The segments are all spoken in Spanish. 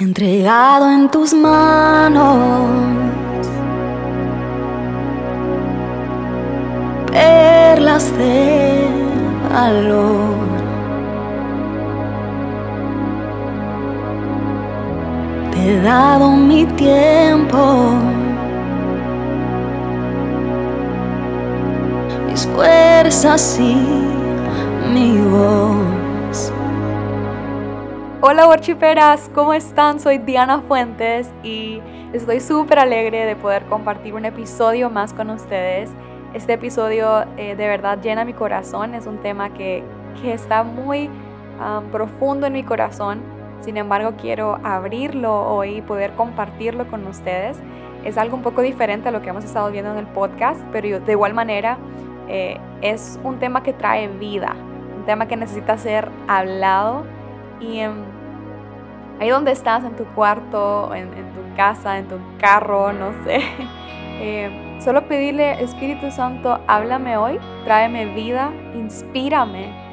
entregado en tus manos. Perlas de valor. Te he dado mi tiempo. Mis fuerzas y mi voz. Hola worchiperas, ¿cómo están? Soy Diana Fuentes y estoy súper alegre de poder compartir un episodio más con ustedes. Este episodio eh, de verdad llena mi corazón, es un tema que, que está muy um, profundo en mi corazón, sin embargo quiero abrirlo hoy y poder compartirlo con ustedes. Es algo un poco diferente a lo que hemos estado viendo en el podcast, pero de igual manera eh, es un tema que trae vida, un tema que necesita ser hablado y em, ahí donde estás, en tu cuarto, en, tu casa, en tu carro, no sé, eh, solo pedirle, Espíritu Santo, háblame hoy, tráeme vida, inspírame.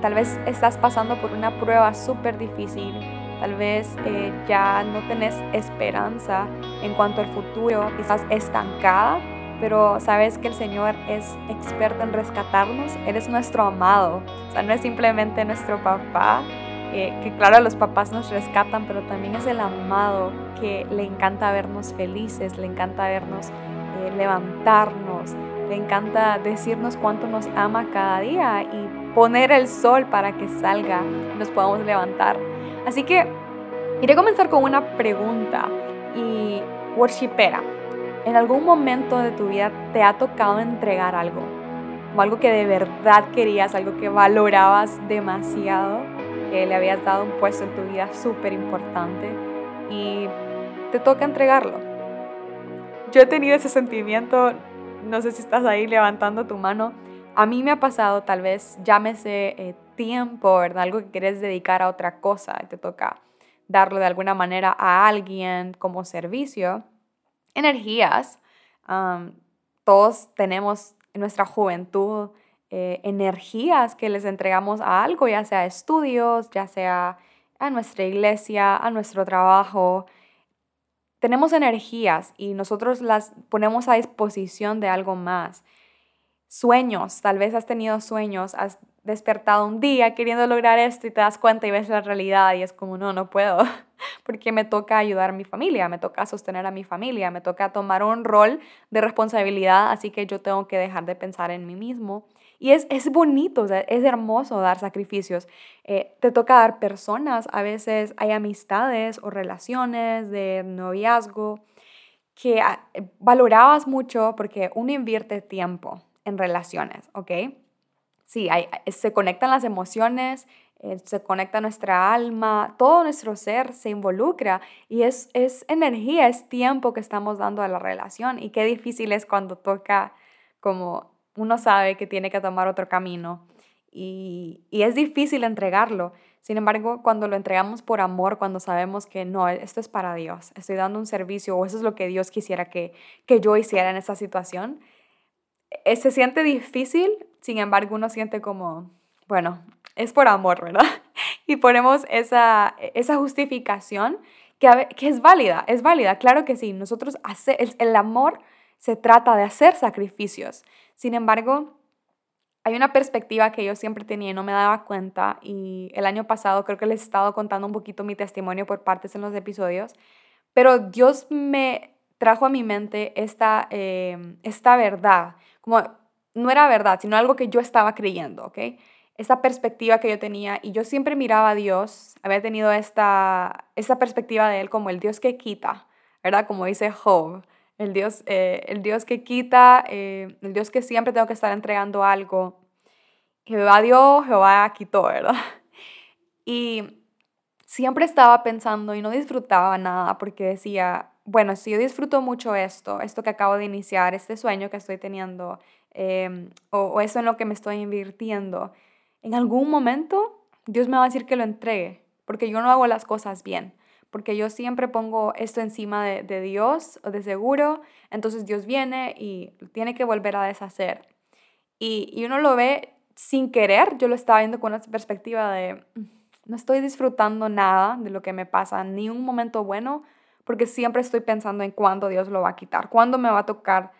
Tal vez estás pasando por una prueba súper difícil, tal vez eh, ya no tenés esperanza en cuanto al futuro, estás estancada, pero sabes que el Señor es experto en rescatarnos, Él es nuestro amado, o sea, no es simplemente nuestro papá, que claro los papás nos rescatan, pero también es el amado que le encanta vernos felices, le encanta vernos eh, levantarnos, le encanta decirnos cuánto nos ama cada día y poner el sol para que salga y nos podamos levantar. Así que iré a comenzar con una pregunta y worshipera. ¿En algún momento de tu vida te ha tocado entregar algo? O algo que de verdad querías, algo que valorabas demasiado que le habías dado un puesto en tu vida súper importante y te toca entregarlo. Yo he tenido ese sentimiento, no sé si estás ahí levantando tu mano, a mí me ha pasado tal vez, llámese eh, tiempo, ¿verdad? Algo que quieres dedicar a otra cosa te toca darlo de alguna manera a alguien como servicio. Energías, todos tenemos en nuestra juventud eh, energías que les entregamos a algo, ya sea estudios, ya sea a nuestra iglesia, a nuestro trabajo. Tenemos energías y nosotros las ponemos a disposición de algo más. Sueños, tal vez has tenido sueños, has despertado un día queriendo lograr esto y te das cuenta y ves la realidad y es como, no, no puedo, porque me toca ayudar a mi familia, me toca sostener a mi familia, me toca tomar un rol de responsabilidad, así que yo tengo que dejar de pensar en mí mismo y es, es bonito, es hermoso dar sacrificios. Eh, te toca dar personas, a veces hay amistades o relaciones de noviazgo que ah, valorabas mucho porque uno invierte tiempo en relaciones, ¿ok? Sí, hay, se conectan las emociones, eh, se conecta nuestra alma, todo nuestro ser se involucra y es, es energía, es tiempo que estamos dando a la relación y qué difícil es cuando toca como uno sabe que tiene que tomar otro camino y, es difícil entregarlo. Sin embargo, cuando lo entregamos por amor, cuando sabemos que no, esto es para Dios, estoy dando un servicio o eso es lo que Dios quisiera que, que yo hiciera en esa situación, eh, se siente difícil, sin embargo uno siente como, bueno, es por amor, ¿verdad? Y ponemos esa, esa justificación que, que es válida, es válida, claro que sí, nosotros hace, el, el amor se trata de hacer sacrificios. Sin embargo, hay una perspectiva que yo siempre tenía y no me daba cuenta y el año pasado creo que les he estado contando un poquito mi testimonio por partes en los episodios, pero Dios me trajo a mi mente esta, em, esta verdad, como no era verdad, sino algo que yo estaba creyendo, ¿ok? Esta perspectiva que yo tenía y yo siempre miraba a Dios, había tenido esta, esta perspectiva de Él como el Dios que quita, ¿verdad? Como dice Job el Dios, eh, el Dios que quita, eh, el Dios que siempre tengo que estar entregando algo. Jehová dio, Jehová quitó, ¿verdad? Y siempre estaba pensando y no disfrutaba nada porque decía, bueno, si yo disfruto mucho esto, esto que acabo de iniciar, este sueño que estoy teniendo, em, o, o eso en lo que me estoy invirtiendo, en algún momento Dios me va a decir que lo entregue, porque yo no hago las cosas bien porque yo siempre pongo esto encima de, de Dios, de seguro, entonces Dios viene y tiene que volver a deshacer. Y, y uno lo ve sin querer, yo lo estaba viendo con una perspectiva de, no estoy disfrutando nada de lo que me pasa, ni un momento bueno, porque siempre estoy pensando en cuándo Dios lo va a quitar, cuándo me va a tocar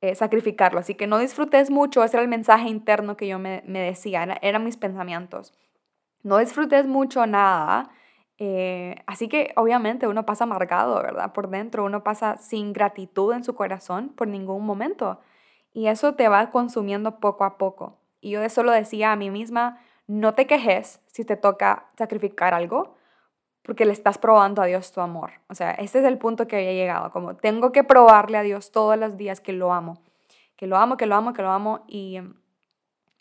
eh, sacrificarlo. Así que no disfrutes mucho, ese era el mensaje interno que yo me, decía, eran mis pensamientos. No disfrutes mucho nada. Eh, así que obviamente uno pasa amargado, ¿verdad? Por dentro, uno pasa sin gratitud en su corazón por ningún momento. Y eso te va consumiendo poco a poco. Y yo eso lo decía a mí misma, no te quejes si te toca sacrificar algo, porque le estás probando a Dios tu amor. O sea, este es el punto que había llegado, como tengo que probarle a Dios todos los días que lo amo, que lo amo, que lo amo, que lo amo. Y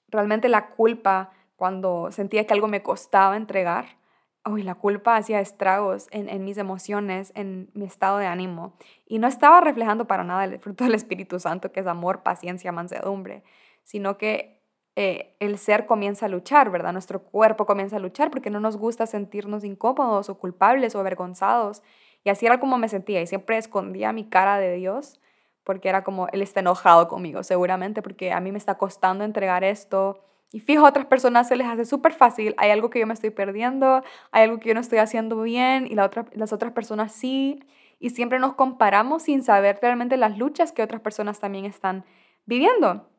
realmente la culpa, cuando sentía que algo me costaba entregar, uy, la culpa hacía estragos en, en, mis emociones, en mi estado de ánimo. Y no estaba reflejando para nada el fruto del Espíritu Santo, que es amor, paciencia, mansedumbre, sino que eh, el ser comienza a luchar, ¿verdad? Nuestro cuerpo comienza a luchar porque no nos gusta sentirnos incómodos o culpables o avergonzados. Y así era como me sentía y siempre escondía mi cara de Dios porque era como, Él está enojado conmigo, seguramente, porque a mí me está costando entregar esto. Y fijo, a otras personas se les hace súper fácil, hay algo que yo me estoy perdiendo, hay algo que yo no estoy haciendo bien y la otra, las otras personas sí. Y siempre nos comparamos sin saber realmente las luchas que otras personas también están viviendo.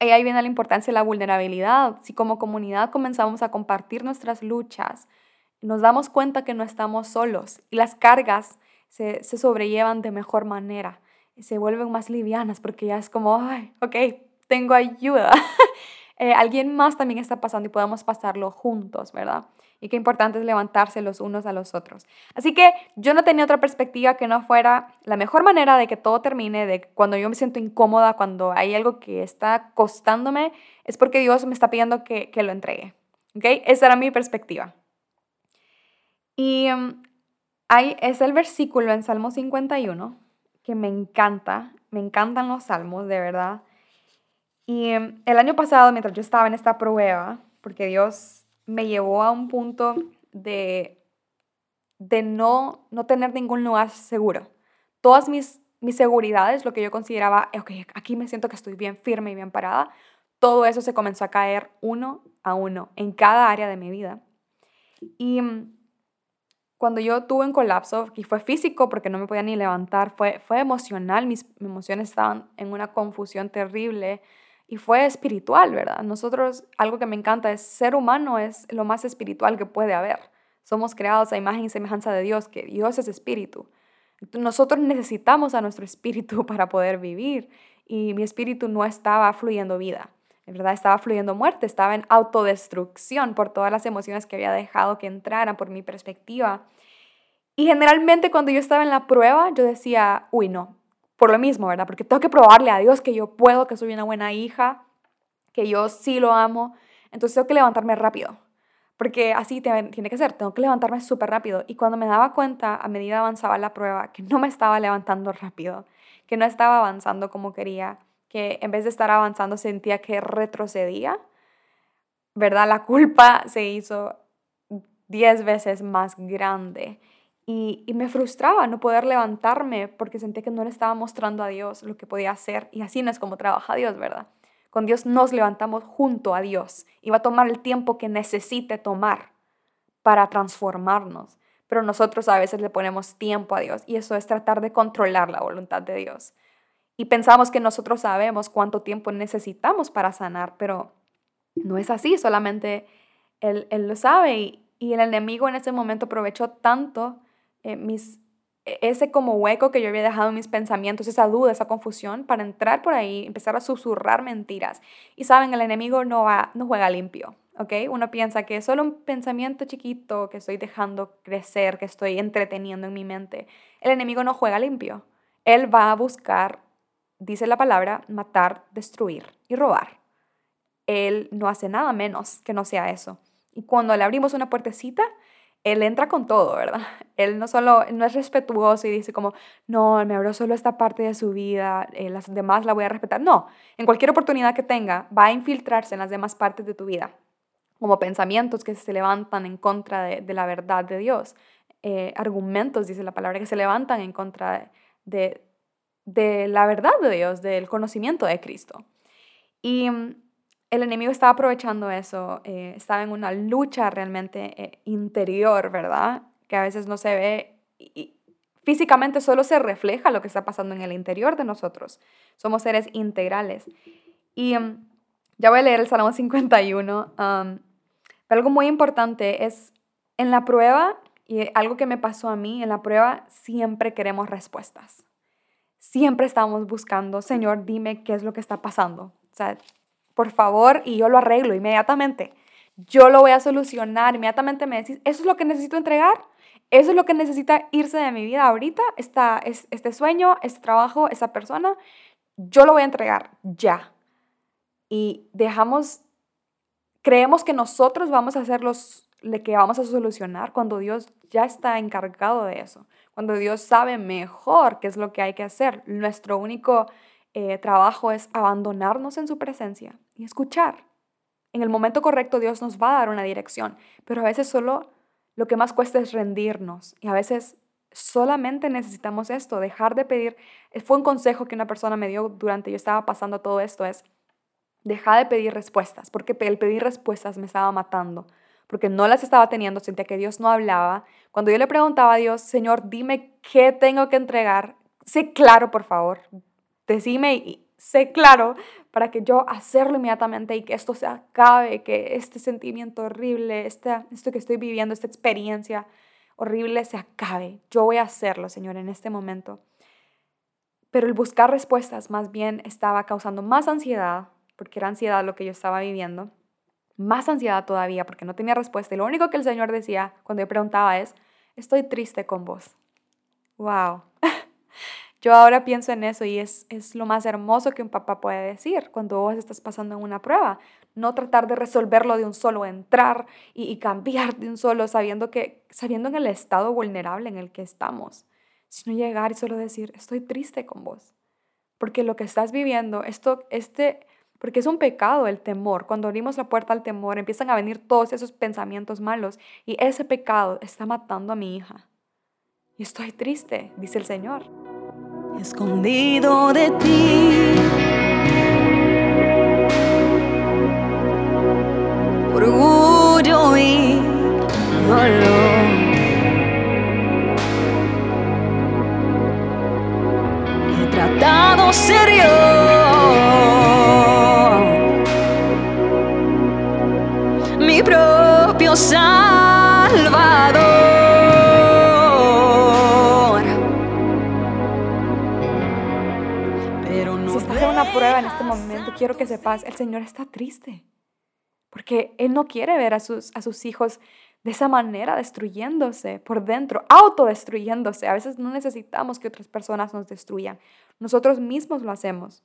Y ahí viene la importancia de la vulnerabilidad. Si como comunidad comenzamos a compartir nuestras luchas, nos damos cuenta que no estamos solos y las cargas se, se sobrellevan de mejor manera, se vuelven más livianas porque ya es como, ay, ok, tengo ayuda. Eh, alguien más también está pasando y podemos pasarlo juntos, ¿verdad? y qué importante es levantarse los unos a los otros. Así que yo no tenía otra perspectiva que no fuera la mejor manera de que todo termine, de cuando yo me siento incómoda, cuando hay algo que está costándome, es porque Dios me está pidiendo que, lo entregue. ¿Ok? Esa era mi perspectiva. Y um, ahí es el versículo en Salmo 51 que me encanta, me encantan los salmos, de verdad. Y um, el año pasado, mientras yo estaba en esta prueba, porque Dios me llevó a un punto de, de no, no tener ningún lugar seguro. Todas mis, mis seguridades, lo que yo consideraba, ok, aquí me siento que estoy bien firme y bien parada, todo eso se comenzó a caer uno a uno en cada área de mi vida. Y mm, cuando yo tuve un colapso, y fue físico porque no me podía ni levantar, fue, fue emocional, mis emociones estaban en una confusión terrible, y fue espiritual, ¿verdad? Nosotros, algo que me encanta es ser humano es lo más espiritual que puede haber. Somos creados a imagen y semejanza de Dios, que Dios es espíritu. Nosotros necesitamos a nuestro espíritu para poder vivir y mi espíritu no estaba fluyendo vida, en verdad estaba fluyendo muerte, estaba en autodestrucción por todas las emociones que había dejado que entraran, por mi perspectiva. Y generalmente cuando yo estaba en la prueba, yo decía, uy, no, por lo mismo, ¿verdad? Porque tengo que probarle a Dios que yo puedo, que soy una buena hija, que yo sí lo amo. Entonces tengo que levantarme rápido, porque así tiene que ser, tengo que levantarme súper rápido. Y cuando me daba cuenta, a medida avanzaba la prueba, que no me estaba levantando rápido, que no estaba avanzando como quería, que en vez de estar avanzando sentía que retrocedía, ¿verdad? La culpa se hizo diez veces más grande. Y, me frustraba no poder levantarme porque sentía que no le estaba mostrando a Dios lo que podía hacer. Y así no es como trabaja Dios, ¿verdad? Con Dios nos levantamos junto a Dios y va a tomar el tiempo que necesite tomar para transformarnos. Pero nosotros a veces le ponemos tiempo a Dios y eso es tratar de controlar la voluntad de Dios. Y pensamos que nosotros sabemos cuánto tiempo necesitamos para sanar, pero no es así, solamente Él, él lo sabe y, y el enemigo en ese momento aprovechó tanto eh, e, ese como hueco que yo había dejado en mis pensamientos, esa duda, esa confusión, para entrar por ahí, empezar a susurrar mentiras. Y saben, el enemigo no, va, no juega limpio, ¿ok? Uno piensa que es solo un pensamiento chiquito que estoy dejando crecer, que estoy entreteniendo en mi mente. El enemigo no juega limpio. Él va a buscar, dice la palabra, matar, destruir y robar. Él no hace nada menos que no sea eso. Y cuando le abrimos una puertecita, él entra con todo, ¿verdad? Él no solo no es respetuoso y dice como, no, me abrió solo esta parte de su vida, eh, las demás la voy a respetar. No, en cualquier oportunidad que tenga, va a infiltrarse en las demás partes de tu vida, como pensamientos que se levantan en contra de, la verdad de Dios, eh, argumentos, dice la palabra, que se levantan en contra de, de la verdad de Dios, del conocimiento de Cristo. Y mm, el enemigo estaba aprovechando eso, eh, estaba en una lucha realmente eh, interior, ¿verdad? Que a veces no se ve y, físicamente solo se refleja lo que está pasando en el interior de nosotros. Somos seres integrales. Y um, ya voy a leer el Salmo 51. Um, pero algo muy importante es en la prueba, y algo que me pasó a mí, en la prueba siempre queremos respuestas. Siempre estamos buscando, Señor, dime qué es lo que está pasando. O sea, por favor, y yo lo arreglo inmediatamente. Yo lo voy a solucionar. Inmediatamente me decís, ¿eso es lo que necesito entregar? ¿Eso es lo que necesita irse de mi vida ahorita? Esta, este sueño, este trabajo, esa persona. Yo lo voy a entregar ya. Y dejamos, creemos que nosotros vamos a hacer los que vamos a solucionar cuando Dios ya está encargado de eso. Cuando Dios sabe mejor qué es lo que hay que hacer. Nuestro único eh, trabajo es abandonarnos en su presencia y escuchar. En el momento correcto Dios nos va a dar una dirección, pero a veces solo lo que más cuesta es rendirnos y a veces solamente necesitamos esto, dejar de pedir. Eh, fue un consejo que una persona me dio durante yo estaba pasando todo esto, es deja de pedir respuestas, porque el pedir respuestas me estaba matando, porque no las estaba teniendo, sentía que Dios no hablaba. Cuando yo le preguntaba a Dios, Señor, dime qué tengo que entregar, sé claro, por favor, decime y sé claro para que yo hacerlo inmediatamente y que esto se acabe, que este sentimiento horrible, este, esto que estoy viviendo, esta experiencia horrible se acabe. Yo voy a hacerlo, Señor, en este momento. Pero el buscar respuestas más bien estaba causando más ansiedad, porque era ansiedad lo que yo estaba viviendo, más ansiedad todavía porque no tenía respuesta. Y lo único que el Señor decía cuando yo preguntaba es, estoy triste con vos. ¡Wow! Yo ahora pienso en eso y es, es lo más hermoso que un papá puede decir cuando vos estás pasando en una prueba. No tratar de resolverlo de un solo, entrar y, y cambiar de un solo, sabiendo, que, sabiendo en el estado vulnerable en el que estamos, sino llegar y solo decir, estoy triste con vos. Porque lo que estás viviendo, esto, este, porque es un pecado el temor. Cuando abrimos la puerta al temor, empiezan a venir todos esos pensamientos malos y ese pecado está matando a mi hija. Y estoy triste, dice el Señor escondido de ti. Orgullo y dolor. He tratado serio. Mi propio Salvador. Prueba en este momento, quiero que sepas, el Señor está triste. Porque Él no quiere ver a sus, a sus hijos de esa manera, destruyéndose por dentro, autodestruyéndose. A veces no necesitamos que otras personas nos destruyan. Nosotros mismos lo hacemos.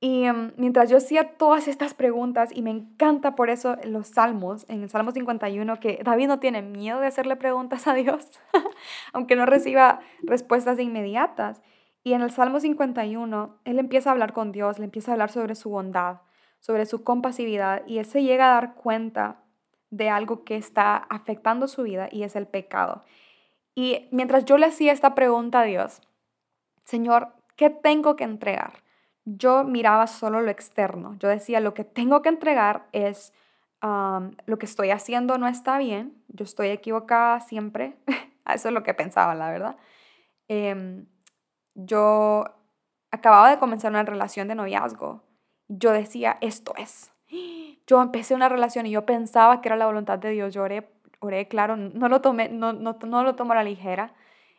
Y em, mientras yo hacía todas estas preguntas, y me encanta por eso los salmos, en el Salmo 51, que David no tiene miedo de hacerle preguntas a Dios, aunque no reciba respuestas inmediatas. Y en el Salmo 51, él empieza a hablar con Dios, le empieza a hablar sobre su bondad, sobre su compasividad, y él se llega a dar cuenta de algo que está afectando su vida y es el pecado. Y mientras yo le hacía esta pregunta a Dios, Señor, ¿qué tengo que entregar? Yo miraba solo lo externo. Yo decía, lo que tengo que entregar es lo que estoy haciendo no está bien, yo estoy equivocada siempre. Eso es lo que pensaba, la verdad. Em, yo acababa de comenzar una relación de noviazgo. Yo decía, esto es. Yo empecé una relación y yo pensaba que era la voluntad de Dios. Yo oré, claro, no lo, tomé, no, no, no lo tomo a la ligera.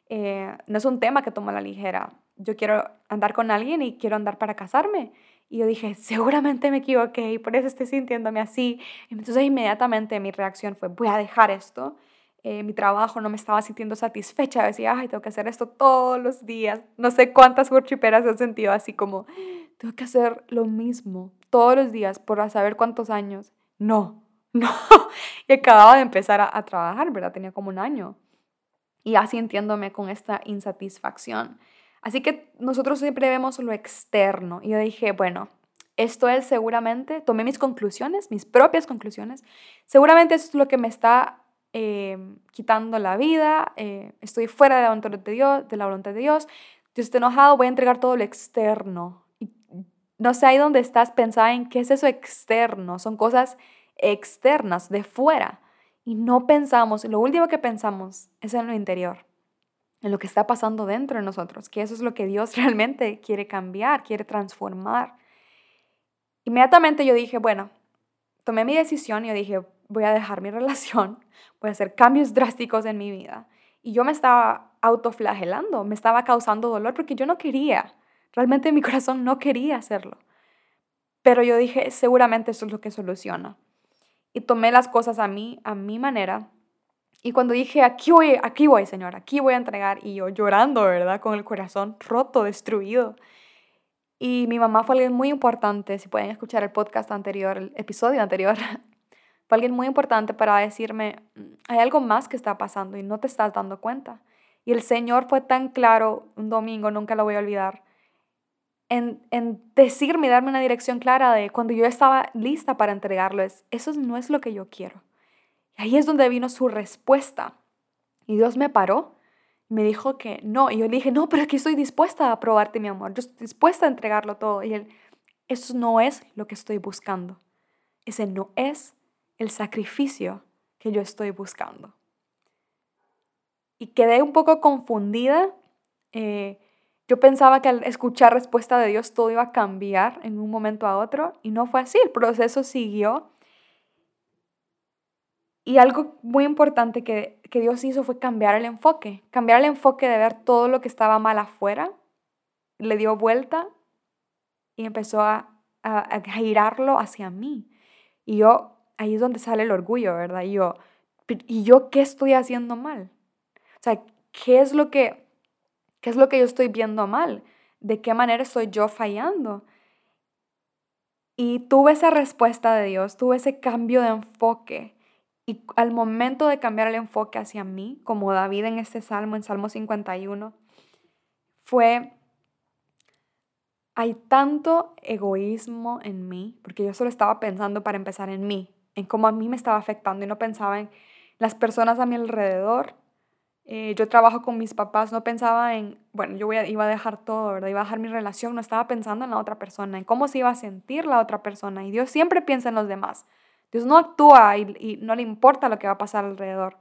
Eh, no es un tema que tomo a la ligera. Yo quiero andar con alguien y quiero andar para casarme. Y yo dije, seguramente me equivoqué y por eso estoy sintiéndome así. Entonces inmediatamente mi reacción fue, voy a dejar esto eh, mi trabajo no me estaba sintiendo satisfecha, decía, ay, tengo que hacer esto todos los días. No sé cuántas workshiperas he sentido así como, tengo que hacer lo mismo todos los días por saber cuántos años. No, no. y acababa de empezar a, a trabajar, ¿verdad? Tenía como un año. Y así entiéndome con esta insatisfacción. Así que nosotros siempre vemos lo externo. Y yo dije, bueno, esto es seguramente, tomé mis conclusiones, mis propias conclusiones. Seguramente esto es lo que me está Em, quitando la vida, eh, estoy fuera de la voluntad de Dios, de la voluntad de Dios, Dios está enojado, voy a entregar todo lo externo. Y no sé ahí dónde estás, pensaba en qué es eso externo, son cosas externas, de fuera. Y no pensamos, lo último que pensamos es en lo interior, en lo que está pasando dentro de nosotros, que eso es lo que Dios realmente quiere cambiar, quiere transformar. Inmediatamente yo dije, bueno, tomé mi decisión y yo dije, voy a dejar mi relación, voy a hacer cambios drásticos en mi vida. Y yo me estaba autoflagelando, me estaba causando dolor porque yo no quería, realmente mi corazón no quería hacerlo. Pero yo dije, seguramente eso es lo que soluciona. Y tomé las cosas a mí, a mi manera. Y cuando dije, aquí voy, aquí voy, Señor, aquí voy a entregar, y yo llorando, ¿verdad? Con el corazón roto, destruido. Y mi mamá fue alguien muy importante, si pueden escuchar el podcast anterior, el episodio anterior, alguien muy importante para decirme, mm, hay algo más que está pasando y no te estás dando cuenta. Y el Señor fue tan claro un domingo, nunca lo voy a olvidar, en, en decirme, darme una dirección clara de cuando yo estaba lista para entregarlo, es, eso no es lo que yo quiero. Y ahí es donde vino su respuesta. Y Dios me paró me dijo que no. Y yo le dije, no, pero aquí estoy dispuesta a probarte, mi amor. Yo estoy dispuesta a entregarlo todo. Y él, eso no es lo que estoy buscando. Ese no es el sacrificio que yo estoy buscando. Y quedé un poco confundida. Eh, yo pensaba que al escuchar respuesta de Dios todo iba a cambiar en un momento a otro y no fue así. El proceso siguió y algo muy importante que, Dios hizo fue cambiar el enfoque, cambiar el enfoque de ver todo lo que estaba mal afuera, le dio vuelta y empezó a, a, girarlo hacia mí. Y yo, ahí es donde sale el orgullo, ¿verdad? Y yo, ¿y yo qué estoy haciendo mal? O sea, ¿qué es lo que, qué es lo que yo estoy viendo mal? ¿De qué manera estoy yo fallando? Y tuve esa respuesta de Dios, tuve ese cambio de enfoque y al momento de cambiar el enfoque hacia mí, como David en este salmo, en Salmo 51, fue, hay tanto egoísmo en mí, porque yo solo estaba pensando para empezar en mí, en cómo a mí me estaba afectando y no pensaba en las personas a mi alrededor. Eh, yo trabajo con mis papás, no pensaba en, bueno, yo iba a dejar todo, ¿verdad? Iba a dejar mi relación, no estaba pensando en la otra persona, en cómo se iba a sentir la otra persona. Y Dios siempre piensa en los demás. Dios no actúa y, no le importa lo que va a pasar alrededor.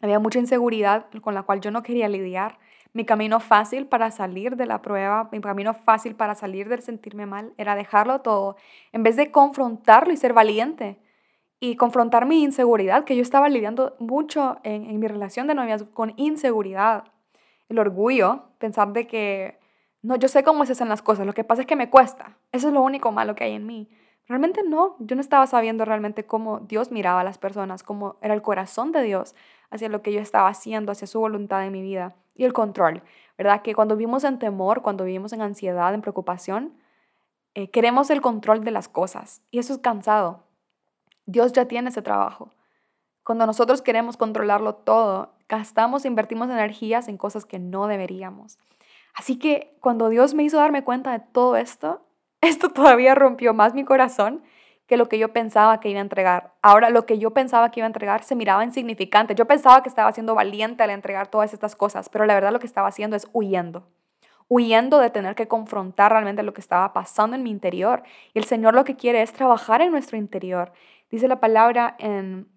Había mucha inseguridad con la cual yo no quería lidiar. Mi camino fácil para salir de la prueba, mi camino fácil para salir del sentirme mal, era dejarlo todo, en vez de confrontarlo y ser valiente y confrontar mi inseguridad, que yo estaba lidiando mucho en, en mi relación de novias con inseguridad, el orgullo, pensar de que, no, yo sé cómo se hacen las cosas, lo que pasa es que me cuesta, eso es lo único malo que hay en mí. Realmente no, yo no estaba sabiendo realmente cómo Dios miraba a las personas, cómo era el corazón de Dios hacia lo que yo estaba haciendo, hacia su voluntad en mi vida y el control, ¿verdad? Que cuando vivimos en temor, cuando vivimos en ansiedad, en preocupación, eh, queremos el control de las cosas y eso es cansado. Dios ya tiene ese trabajo. Cuando nosotros queremos controlarlo todo, gastamos, invertimos energías en cosas que no deberíamos. Así que cuando Dios me hizo darme cuenta de todo esto, esto todavía rompió más mi corazón que lo que yo pensaba que iba a entregar. Ahora lo que yo pensaba que iba a entregar se miraba insignificante. Yo pensaba que estaba siendo valiente al entregar todas estas cosas, pero la verdad lo que estaba haciendo es huyendo. Huyendo de tener que confrontar realmente lo que estaba pasando en mi interior. Y el Señor lo que quiere es trabajar en nuestro interior. Dice la palabra en,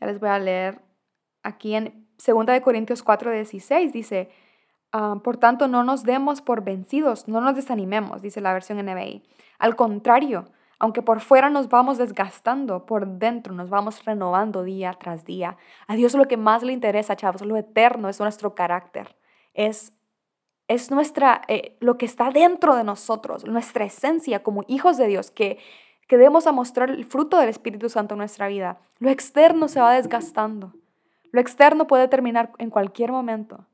ya les voy a leer aquí en 2 Corintios 4, 16, dice, Ah, por tanto, no nos demos por vencidos, no nos desanimemos, dice la versión NBI. Al contrario, aunque por fuera nos vamos desgastando, por dentro nos vamos renovando día tras día. A Dios lo que más le interesa, chavos, lo eterno es nuestro carácter. Es, es nuestra, eh, lo que está dentro de nosotros, nuestra esencia como hijos de Dios, que, que debemos a mostrar el fruto del Espíritu Santo en nuestra vida. Lo externo se va desgastando. Lo externo puede terminar en cualquier momento.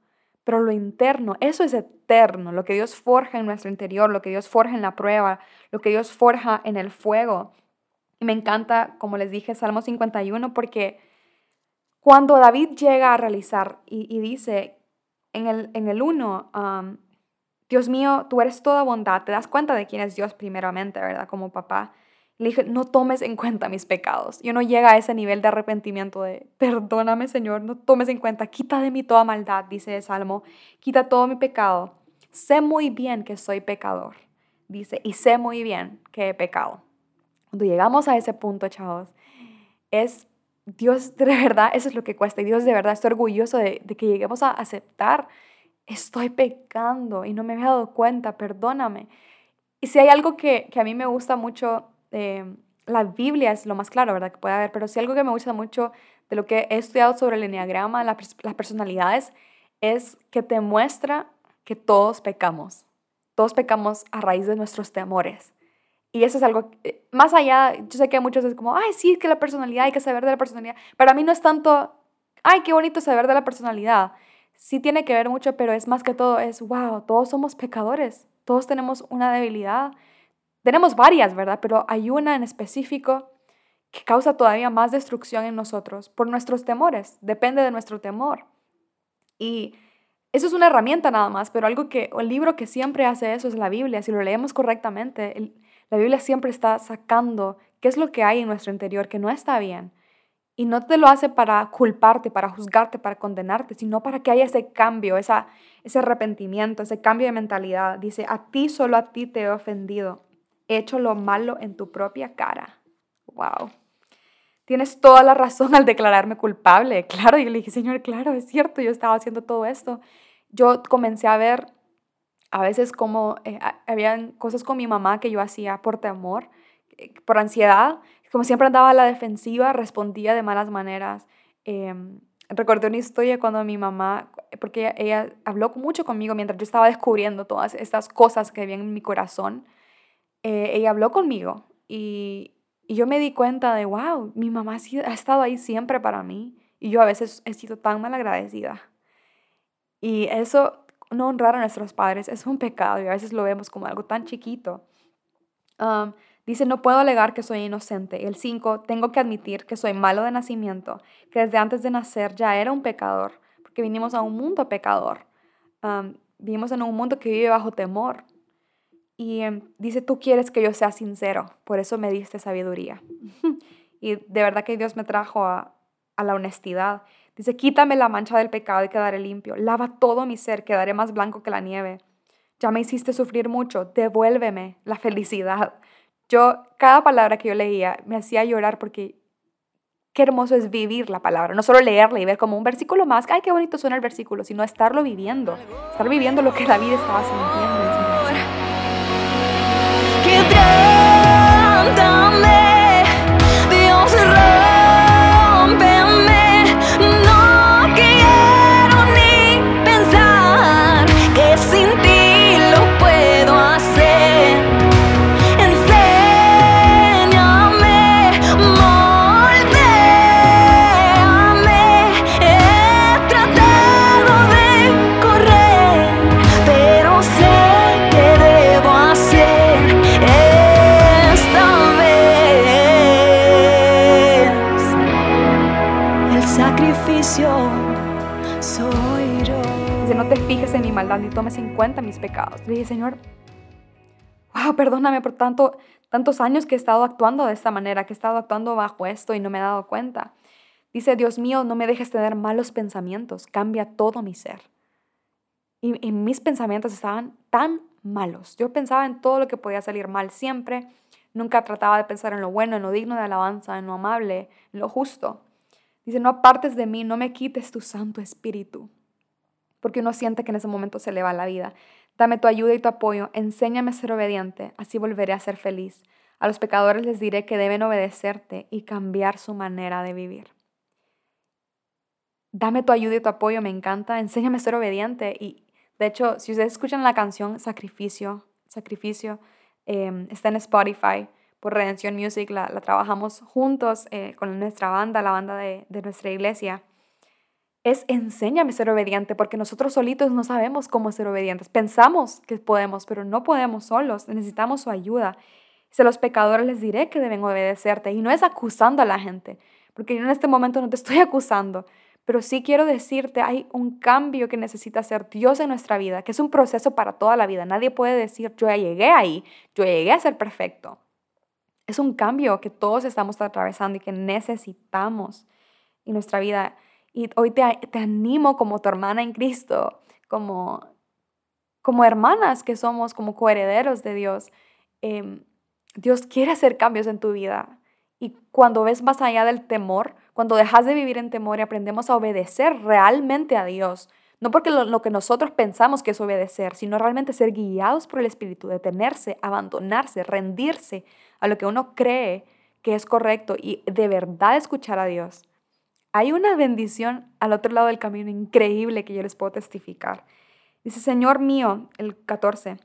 Pero lo interno, eso es eterno, lo que Dios forja en nuestro interior, lo que Dios forja en la prueba, lo que Dios forja en el fuego. Y me encanta, como les dije, Salmo 51, porque cuando David llega a realizar y, dice en el, en el 1, Dios mío, tú eres toda bondad, te das cuenta de quién es Dios primeramente, ¿verdad? Como papá. Le dije, no tomes en cuenta mis pecados. Yo no llega a ese nivel de arrepentimiento de, perdóname Señor, no tomes en cuenta, quita de mí toda maldad, dice el Salmo, quita todo mi pecado. Sé muy bien que soy pecador. dice, y sé muy bien que he pecado. Cuando llegamos a ese punto, chavos, es Dios de verdad, eso es lo que cuesta. Y Dios de verdad, estoy orgulloso de, que lleguemos a aceptar, estoy pecando y no me había dado cuenta, perdóname. Y si hay algo que, a mí me gusta mucho, eh, la Biblia es lo más claro, ¿verdad? Que puede haber, pero si algo que me gusta mucho de lo que he estudiado sobre el enneagrama, las personalidades, es que te muestra que todos pecamos. Todos pecamos a raíz de nuestros temores. Y eso es algo, eh, más allá, yo sé que muchos es como, ay, sí, que la personalidad, hay que saber de la personalidad. Para mí no es tanto, ay, qué bonito saber de la personalidad. Sí tiene que ver mucho, pero es más que todo, es, wow, todos somos pecadores, todos tenemos una debilidad. Tenemos varias, ¿verdad? Pero hay una en específico que causa todavía más destrucción en nosotros por nuestros temores, depende de nuestro temor. Y eso es una herramienta nada más, pero algo que, el libro que siempre hace eso es la Biblia. Si lo leemos correctamente, la Biblia siempre está sacando qué es lo que hay en nuestro interior que no está bien. Y no te lo hace para culparte, para juzgarte, para condenarte, sino para que haya ese cambio, esa, ese arrepentimiento, ese cambio de mentalidad. Dice, a ti, solo a ti te he ofendido. He hecho lo malo en tu propia cara. Wow. Tienes toda la razón al declararme culpable. Claro, yo le dije, Señor, claro, es cierto, yo estaba haciendo todo esto. Yo comencé a ver a veces como eh, habían cosas con mi mamá que yo hacía por temor, eh, por ansiedad, como siempre andaba a la defensiva, respondía de malas maneras. Em, recordé una historia cuando mi mamá, porque ella, habló mucho conmigo mientras yo estaba descubriendo todas estas cosas que había en mi corazón, eh, ella habló conmigo y, y, yo me di cuenta de, wow, mi mamá ha, estado ahí siempre para mí y yo a veces he sido tan mal agradecida. Y eso no honrar a nuestros padres es un pecado y a veces lo vemos como algo tan chiquito. dice, no puedo alegar que soy inocente. El 5, tengo que admitir que soy malo de nacimiento, que desde antes de nacer ya era un pecador, porque vinimos a un mundo pecador. vivimos en un mundo que vive bajo temor. Y em, dice, tú quieres que yo sea sincero, por eso me diste sabiduría. y de verdad que Dios me trajo a, a la honestidad. Dice, quítame la mancha del pecado y quedaré limpio. Lava todo mi ser, quedaré más blanco que la nieve. Ya me hiciste sufrir mucho, devuélveme la felicidad. Yo, cada palabra que yo leía me hacía llorar porque qué hermoso es vivir la palabra, no solo leerla y ver como un versículo más, ay, qué bonito suena el versículo, sino estarlo viviendo, estar viviendo lo que David estaba sintiendo. Pecados. Le dije, Señor, wow, perdóname por tanto, tantos años que he estado actuando de esta manera, que he estado actuando bajo esto y no me he dado cuenta. Dice, Dios mío, no me dejes tener malos pensamientos, cambia todo mi ser. Y, y mis pensamientos estaban tan malos. Yo pensaba en todo lo que podía salir mal siempre. Nunca trataba de pensar en lo bueno, en lo digno de alabanza, en lo amable, en lo justo. Dice, no apartes de mí, no me quites tu Santo Espíritu porque uno siente que en ese momento se le va la vida. Dame tu ayuda y tu apoyo, enséñame a ser obediente, así volveré a ser feliz. A los pecadores les diré que deben obedecerte y cambiar su manera de vivir. Dame tu ayuda y tu apoyo, me encanta, enséñame a ser obediente. Y de hecho, si ustedes escuchan la canción Sacrificio, Sacrificio, em, está en Spotify por Redención Music, la, trabajamos juntos eh, con nuestra banda, la banda de, de nuestra iglesia es enséñame a ser obediente, porque nosotros solitos no sabemos cómo ser obedientes. Pensamos que podemos, pero no podemos solos, necesitamos su ayuda. Si a los pecadores les diré que deben obedecerte, y no es acusando a la gente, porque yo en este momento no te estoy acusando, pero sí quiero decirte, hay un cambio que necesita hacer Dios en nuestra vida, que es un proceso para toda la vida. Nadie puede decir, yo ya llegué ahí, yo llegué a ser perfecto. Es un cambio que todos estamos atravesando y que necesitamos en nuestra vida y hoy te, te animo como tu hermana en Cristo, como como hermanas que somos, como coherederos de Dios, em, Dios quiere hacer cambios en tu vida. Y cuando ves más allá del temor, cuando dejas de vivir en temor y aprendemos a obedecer realmente a Dios, no porque lo, que nosotros pensamos que es obedecer, sino realmente ser guiados por el Espíritu, detenerse, abandonarse, rendirse a lo que uno cree que es correcto y de verdad escuchar a Dios. Hay una bendición al otro lado del camino increíble que yo les puedo testificar. Dice, Señor mío, el 14,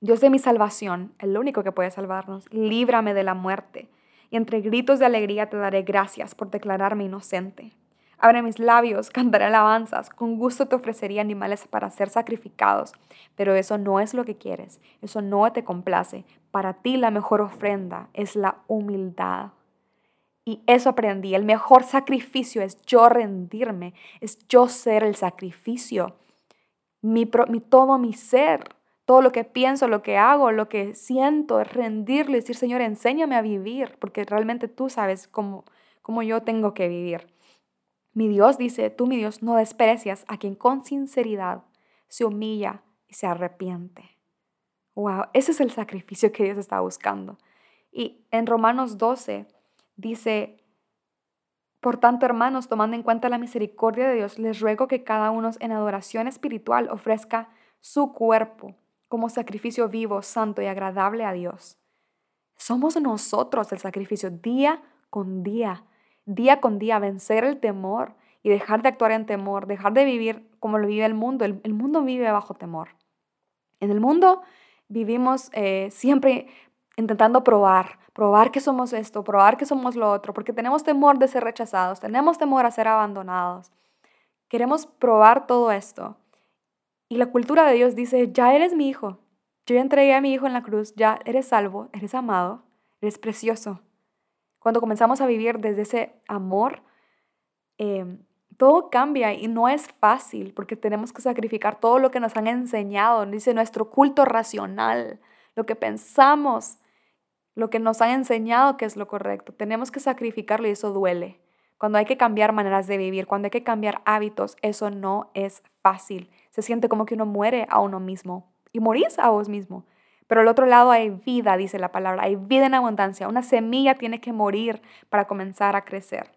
Dios de mi salvación, el único que puede salvarnos, líbrame de la muerte. Y entre gritos de alegría te daré gracias por declararme inocente. Abre mis labios, cantaré alabanzas, con gusto te ofrecería animales para ser sacrificados, pero eso no es lo que quieres, eso no te complace. Para ti la mejor ofrenda es la humildad. Y eso aprendí, el mejor sacrificio es yo rendirme, es yo ser el sacrificio, mi, mi todo mi ser, todo lo que pienso, lo que hago, lo que siento, es rendirle, decir, Señor, enséñame a vivir, porque realmente tú sabes cómo, cómo yo tengo que vivir. Mi Dios dice, tú mi Dios no desprecias a quien con sinceridad se humilla y se arrepiente. Wow, ese es el sacrificio que Dios está buscando. Y en Romanos 12 dice, por tanto, hermanos, tomando en cuenta la misericordia de Dios, les ruego que cada uno en adoración espiritual ofrezca su cuerpo como sacrificio vivo, santo y agradable a Dios. Somos nosotros el sacrificio día con día día con día vencer el temor y dejar de actuar en temor, dejar de vivir como lo vive el mundo. El, mundo vive bajo temor. En el mundo vivimos eh, siempre intentando probar, probar que somos esto, probar que somos lo otro, porque tenemos temor de ser rechazados, tenemos temor a ser abandonados. Queremos probar todo esto. Y la cultura de Dios dice, ya eres mi hijo, yo entregué a mi hijo en la cruz, ya eres salvo, eres amado, eres precioso. Cuando comenzamos a vivir desde ese amor, em, todo cambia y no es fácil porque tenemos que sacrificar todo lo que nos han enseñado, dice nuestro culto racional, lo que pensamos, lo que nos han enseñado que es lo correcto. Tenemos que sacrificarlo y eso duele. Cuando hay que cambiar maneras de vivir, cuando hay que cambiar hábitos, eso no es fácil. Se siente como que uno muere a uno mismo y morís a vos mismo. Pero al otro lado hay vida, dice la palabra, hay vida en abundancia. Una semilla tiene que morir para comenzar a crecer.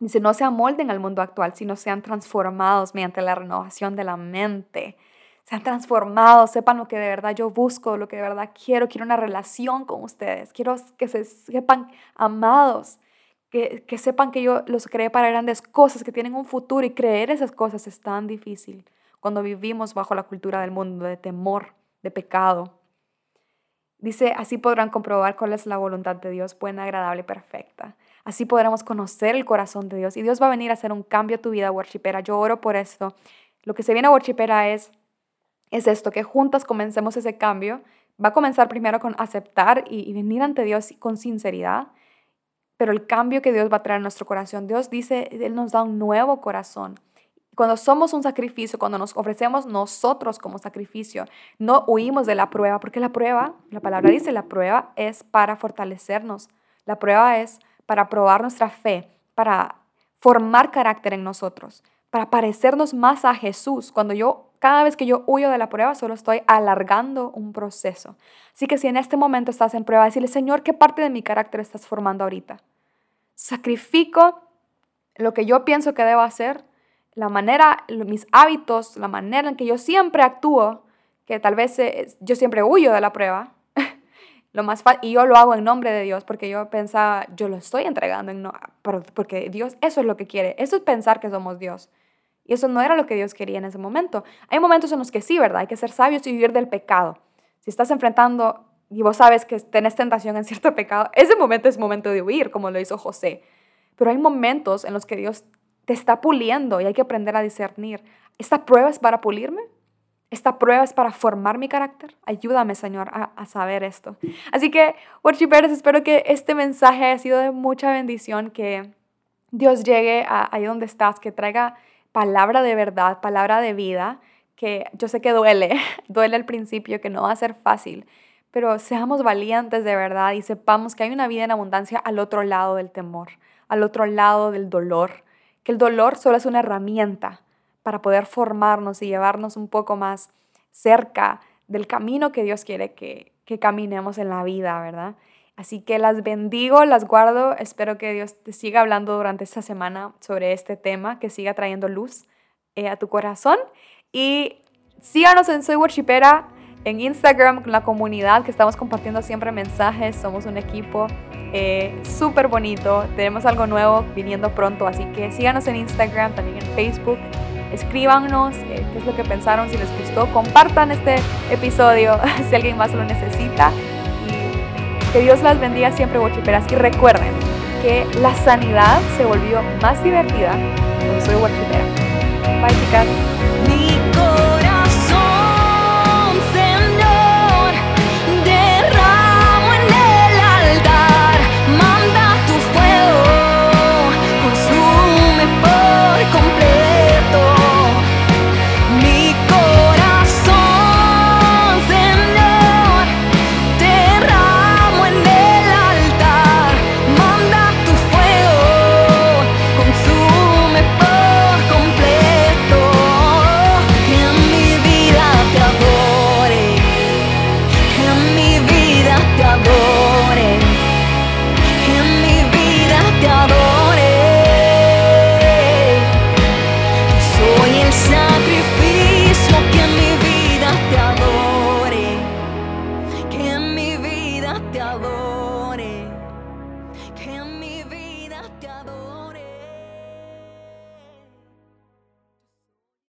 Dice, no se amolden al mundo actual, sino sean transformados mediante la renovación de la mente. Sean transformados, sepan lo que de verdad yo busco, lo que de verdad quiero. Quiero una relación con ustedes. Quiero que se sepan amados, que, que sepan que yo los creé para grandes cosas, que tienen un futuro y creer esas cosas es tan difícil cuando vivimos bajo la cultura del mundo de temor, de pecado, Dice, así podrán comprobar cuál es la voluntad de Dios, buena, agradable perfecta. Así podremos conocer el corazón de Dios y Dios va a venir a hacer un cambio a tu vida, worshipera. Yo oro por esto. Lo que se viene a worshipera es, es esto, que juntas comencemos ese cambio. Va a comenzar primero con aceptar y, venir ante Dios con sinceridad, pero el cambio que Dios va a traer a nuestro corazón, Dios dice, Él nos da un nuevo corazón. Cuando somos un sacrificio, cuando nos ofrecemos nosotros como sacrificio, no huimos de la prueba, porque la prueba, la palabra dice, la prueba es para fortalecernos, la prueba es para probar nuestra fe, para formar carácter en nosotros, para parecernos más a Jesús. Cuando yo, cada vez que yo huyo de la prueba, solo estoy alargando un proceso. Así que si en este momento estás en prueba, decirle, Señor, ¿qué parte de mi carácter estás formando ahorita? Sacrifico lo que yo pienso que debo hacer la manera, mis hábitos, la manera en que yo siempre actúo, que tal vez eh, yo siempre huyo de la prueba, lo más y yo lo hago en nombre de Dios porque yo pensaba, yo lo estoy entregando, en no, porque Dios eso es lo que quiere, eso es pensar que somos Dios. Y eso no era lo que Dios quería en ese momento. Hay momentos en los que sí, ¿verdad? Hay que ser sabios y vivir del pecado. Si estás enfrentando y vos sabes que tenés tentación en cierto pecado, ese momento es momento de huir, como lo hizo José. Pero hay momentos en los que Dios te está puliendo y hay que aprender a discernir. ¿Esta prueba es para pulirme? ¿Esta prueba es para formar mi carácter? Ayúdame, Señor, a, saber esto. Así que, worshipers, espero que este mensaje haya sido de mucha bendición, que Dios llegue ahí donde estás, que traiga palabra de verdad, palabra de vida, que yo sé que duele, duele al principio, que no va a ser fácil, pero seamos valientes de verdad y sepamos que hay una vida en abundancia al otro lado del temor, al otro lado del dolor que el dolor solo es una herramienta para poder formarnos y llevarnos un poco más cerca del camino que Dios quiere que, que caminemos en la vida, ¿verdad? Así que las bendigo, las guardo. Espero que Dios te siga hablando durante esta semana sobre este tema, que siga trayendo luz eh, a tu corazón. Y síganos en Soy Worshipera, en Instagram, con la comunidad que estamos compartiendo siempre mensajes. Somos un equipo eh, súper bonito. Tenemos algo nuevo viniendo pronto, así que síganos en Instagram, también en Facebook. Escríbanos eh, qué es lo que pensaron, si les gustó. Compartan este episodio si alguien más lo necesita. Que Dios las bendiga siempre, Watchiperas. Y recuerden que la sanidad se volvió más divertida cuando soy Watchipera. Bye, chicas.